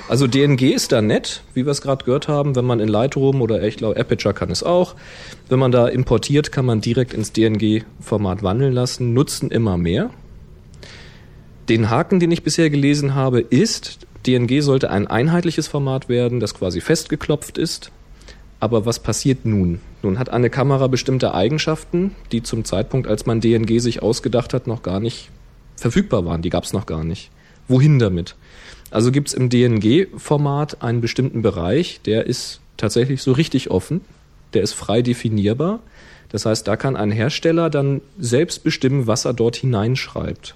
Also DNG ist da nett, wie wir es gerade gehört haben, wenn man in Lightroom oder ich glaube Aperture kann es auch. Wenn man da importiert, kann man direkt ins DNG-Format wandeln lassen, nutzen immer mehr. Den Haken, den ich bisher gelesen habe, ist, DNG sollte ein einheitliches Format werden, das quasi festgeklopft ist. Aber was passiert nun? Nun hat eine Kamera bestimmte Eigenschaften, die zum Zeitpunkt, als man DNG sich ausgedacht hat, noch gar nicht verfügbar waren. Die gab es noch gar nicht. Wohin damit? Also gibt es im DNG-Format einen bestimmten Bereich, der ist tatsächlich so richtig offen, der ist frei definierbar. Das heißt, da kann ein Hersteller dann selbst bestimmen, was er dort hineinschreibt.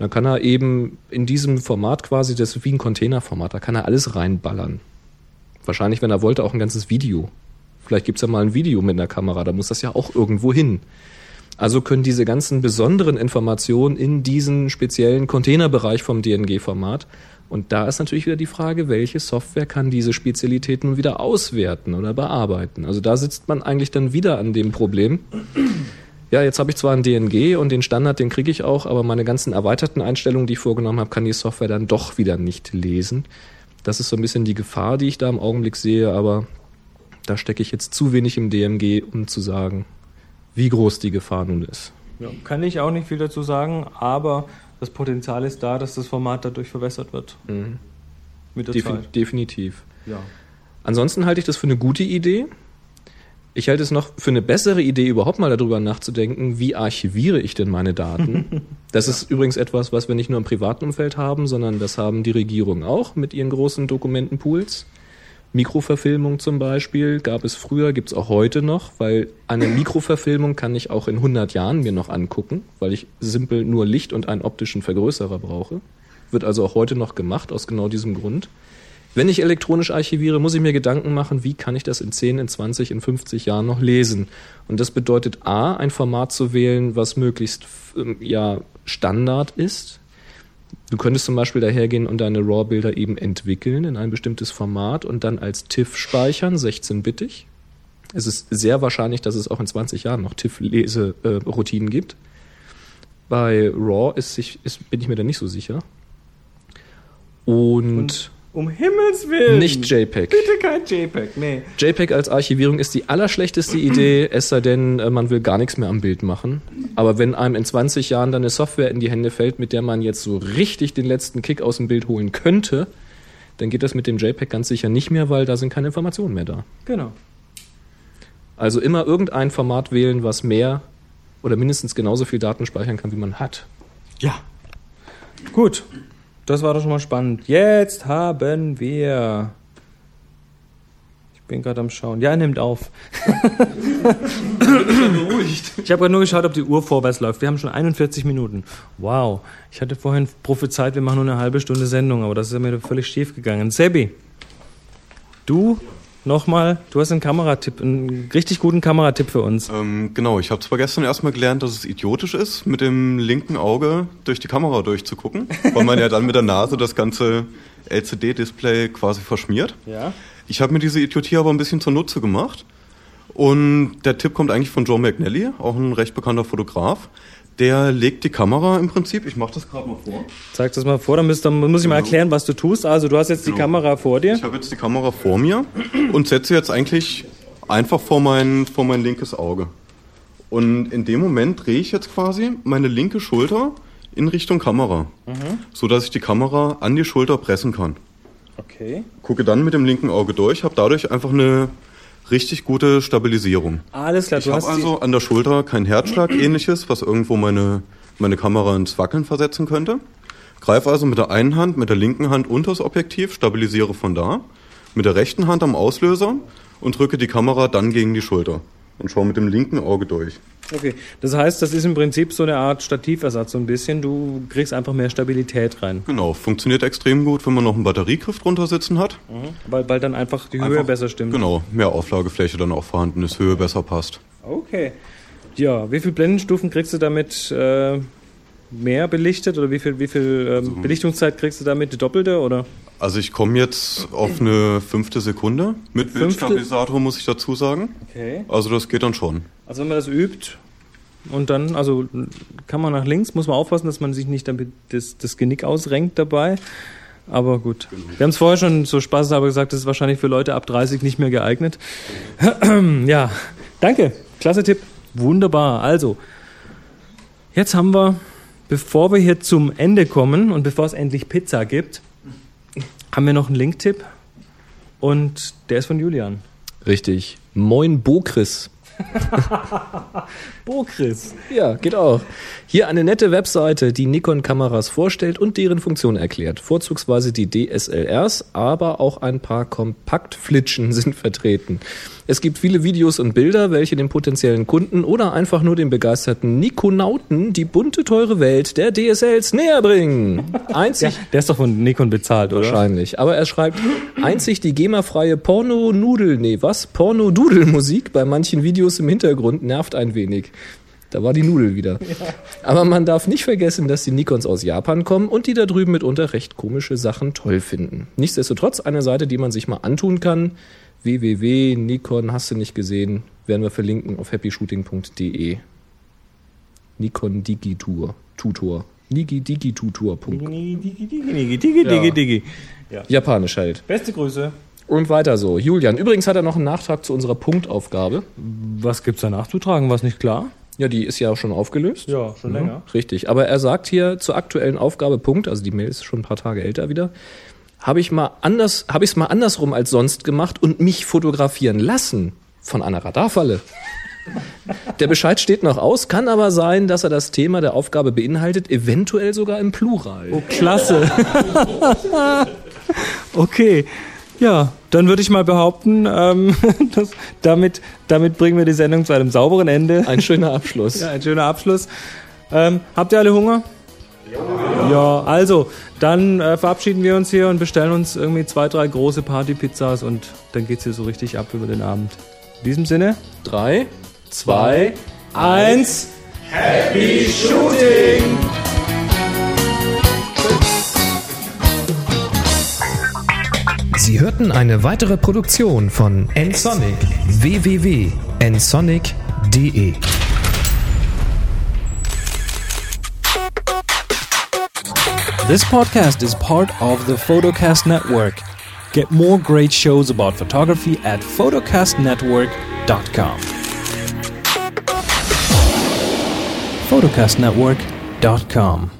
Dann kann er eben in diesem Format quasi, das ist wie ein Containerformat, da kann er alles reinballern. Wahrscheinlich, wenn er wollte, auch ein ganzes Video. Vielleicht gibt's ja mal ein Video mit einer Kamera, da muss das ja auch irgendwo hin. Also können diese ganzen besonderen Informationen in diesen speziellen Containerbereich vom DNG-Format. Und da ist natürlich wieder die Frage, welche Software kann diese Spezialität nun wieder auswerten oder bearbeiten. Also da sitzt man eigentlich dann wieder an dem Problem. Ja, jetzt habe ich zwar ein DNG und den Standard, den kriege ich auch, aber meine ganzen erweiterten Einstellungen, die ich vorgenommen habe, kann die Software dann doch wieder nicht lesen. Das ist so ein bisschen die Gefahr, die ich da im Augenblick sehe, aber da stecke ich jetzt zu wenig im DMG, um zu sagen, wie groß die Gefahr nun ist. Ja, kann ich auch nicht viel dazu sagen, aber das Potenzial ist da, dass das Format dadurch verbessert wird. Mit der Defi Zeit. definitiv. Ja. Ansonsten halte ich das für eine gute Idee. Ich halte es noch für eine bessere Idee, überhaupt mal darüber nachzudenken, wie archiviere ich denn meine Daten. Das ist übrigens etwas, was wir nicht nur im privaten Umfeld haben, sondern das haben die Regierungen auch mit ihren großen Dokumentenpools. Mikroverfilmung zum Beispiel gab es früher, gibt es auch heute noch, weil eine Mikroverfilmung kann ich auch in 100 Jahren mir noch angucken, weil ich simpel nur Licht und einen optischen Vergrößerer brauche. Wird also auch heute noch gemacht, aus genau diesem Grund. Wenn ich elektronisch archiviere, muss ich mir Gedanken machen, wie kann ich das in 10, in 20, in 50 Jahren noch lesen. Und das bedeutet A, ein Format zu wählen, was möglichst ähm, ja, Standard ist. Du könntest zum Beispiel dahergehen und deine RAW-Bilder eben entwickeln in ein bestimmtes Format und dann als TIFF speichern, 16-bittig. Es ist sehr wahrscheinlich, dass es auch in 20 Jahren noch TIFF-Lese-Routinen gibt. Bei RAW ist sich, ist, bin ich mir da nicht so sicher. Und, Um Himmels Willen! nicht JPEG. Bitte kein JPEG, nee. JPEG als Archivierung ist die allerschlechteste Idee, es sei denn, äh, man will gar nichts mehr am Bild machen. Aber wenn einem in 20 Jahren dann eine Software in die Hände fällt, mit der man jetzt so richtig den letzten Kick aus dem Bild holen könnte, dann geht das mit dem JPEG ganz sicher nicht mehr, weil da sind keine Informationen mehr da. Genau. Also immer irgendein Format wählen, was mehr oder mindestens genauso viel Daten speichern kann, wie man hat. Ja. Gut. Das war doch schon mal spannend. Jetzt haben wir. Ich bin gerade am Schauen. Ja, er nimmt auf. ich habe gerade nur geschaut, ob die Uhr vorwärts läuft. Wir haben schon 41 Minuten. Wow. Ich hatte vorhin prophezeit, wir machen nur eine halbe Stunde Sendung, aber das ist mir völlig schief gegangen. Sebi, du nochmal, du hast einen Kameratipp, einen richtig guten Kameratipp für uns. Ähm, genau, ich habe zwar gestern erstmal gelernt, dass es idiotisch ist, mit dem linken Auge durch die Kamera durchzugucken, weil man ja dann mit der Nase das ganze LCD-Display quasi verschmiert. Ja. Ich habe mir diese Idiotie aber ein bisschen zunutze gemacht. Und der Tipp kommt eigentlich von Joe McNally, auch ein recht bekannter Fotograf. Der legt die Kamera im Prinzip, ich mache das gerade mal vor. Zeig das mal vor, dann, müsst, dann muss ich mal erklären, was du tust. Also du hast jetzt die Kamera vor dir. Ich habe jetzt die Kamera vor mir und setze jetzt eigentlich einfach vor mein, vor mein linkes Auge. Und in dem Moment drehe ich jetzt quasi meine linke Schulter in Richtung Kamera, Mhm. so dass ich die Kamera an die Schulter pressen kann. Okay. Gucke dann mit dem linken Auge durch, habe dadurch einfach eine richtig gute Stabilisierung. Alles klar, Ich habe also an der Schulter kein Herzschlag ähnliches, was irgendwo meine, meine Kamera ins Wackeln versetzen könnte. Greife also mit der einen Hand, mit der linken Hand unter das Objektiv, stabilisiere von da, mit der rechten Hand am Auslöser und drücke die Kamera dann gegen die Schulter und schaue mit dem linken Auge durch. okay. Das heißt, das ist im Prinzip so eine Art Stativersatz, so ein bisschen. Du kriegst einfach mehr Stabilität rein. Genau, funktioniert extrem gut, wenn man noch einen Batteriegriff drunter sitzen hat. Weil, weil dann einfach die Höhe Einfach- besser stimmt. Genau, mehr Auflagefläche dann auch vorhanden ist, Höhe besser passt. Okay. Ja, wie viele Blendenstufen kriegst du damit äh, mehr belichtet oder wie viel, wie viel ähm, Belichtungszeit kriegst du damit? Die doppelte oder? Also ich komme jetzt auf eine fünfte Sekunde. Mit? Bildstabilisator muss ich dazu sagen. Okay. Also das geht dann schon. Also wenn man das übt und dann, also kann man nach links, muss man aufpassen, dass man sich nicht damit das, das Genick ausrenkt dabei. Aber gut. Wir haben es vorher schon so spaßeshalber gesagt, das ist wahrscheinlich für Leute ab 30 nicht mehr geeignet. ja, danke. Klasse Tipp. Wunderbar. Also, jetzt haben wir, bevor wir hier zum Ende kommen und bevor es endlich Pizza gibt, haben wir noch einen Link-Tipp. Und der ist von Julian. Richtig. Moin Bokris. Bokris. Ja, geht auch. Hier eine nette Webseite, die Nikon-Kameras vorstellt und deren Funktion erklärt. Vorzugsweise die DSLRs, aber auch ein paar Kompaktflitschen sind vertreten. Es gibt viele Videos und Bilder, welche den potenziellen Kunden oder einfach nur den begeisterten Nikonauten die bunte, teure Welt der DSLs näher bringen. Einzig Der ist doch von Nikon bezahlt, oder? Wahrscheinlich. Aber er schreibt, einzig die GEMA-freie Porno-Nudel, nee, was? Porno-Dudel-Musik bei manchen Videos im Hintergrund nervt ein wenig. Da war die Nudel wieder. Aber man darf nicht vergessen, dass die Nikons aus Japan kommen und die da drüben mitunter recht komische Sachen toll finden. Nichtsdestotrotz eine Seite, die man sich mal antun kann. Www. Nikon hast du nicht gesehen, werden wir verlinken auf happyshooting.de. Nikon Digitour. Tutor. Nigi Digitutor. Digi, digi, digi, digi, digi, digi. Ja. Japanisch halt. Beste Grüße. Und weiter so. Julian, übrigens hat er noch einen Nachtrag zu unserer Punktaufgabe. Was gibt's da nachzutragen? Was nicht klar? Ja, die ist ja auch schon aufgelöst. Ja, schon länger. Richtig. Aber er sagt hier zur aktuellen Aufgabe Punkt, also die Mail ist schon ein paar Tage älter wieder, habe ich mal anders, habe ich es mal andersrum als sonst gemacht und mich fotografieren lassen von einer Radarfalle. Der Bescheid steht noch aus, kann aber sein, dass er das Thema der Aufgabe beinhaltet, eventuell sogar im Plural. Oh, klasse. okay. Ja, dann würde ich mal behaupten, ähm, dass damit, damit bringen wir die Sendung zu einem sauberen Ende. Ein schöner Abschluss. Ja, ein schöner Abschluss. Ähm, habt ihr alle Hunger? Ja, also, dann äh, verabschieden wir uns hier und bestellen uns irgendwie zwei, drei große Partypizzas und dann geht's hier so richtig ab über den Abend. In diesem Sinne, drei, zwei, eins. Happy Shooting! Sie hörten eine weitere Produktion von nsonic www.nsonic.de This podcast is part of the Photocast Network. Get more great shows about photography at photocastnetwork.com. photocastnetwork.com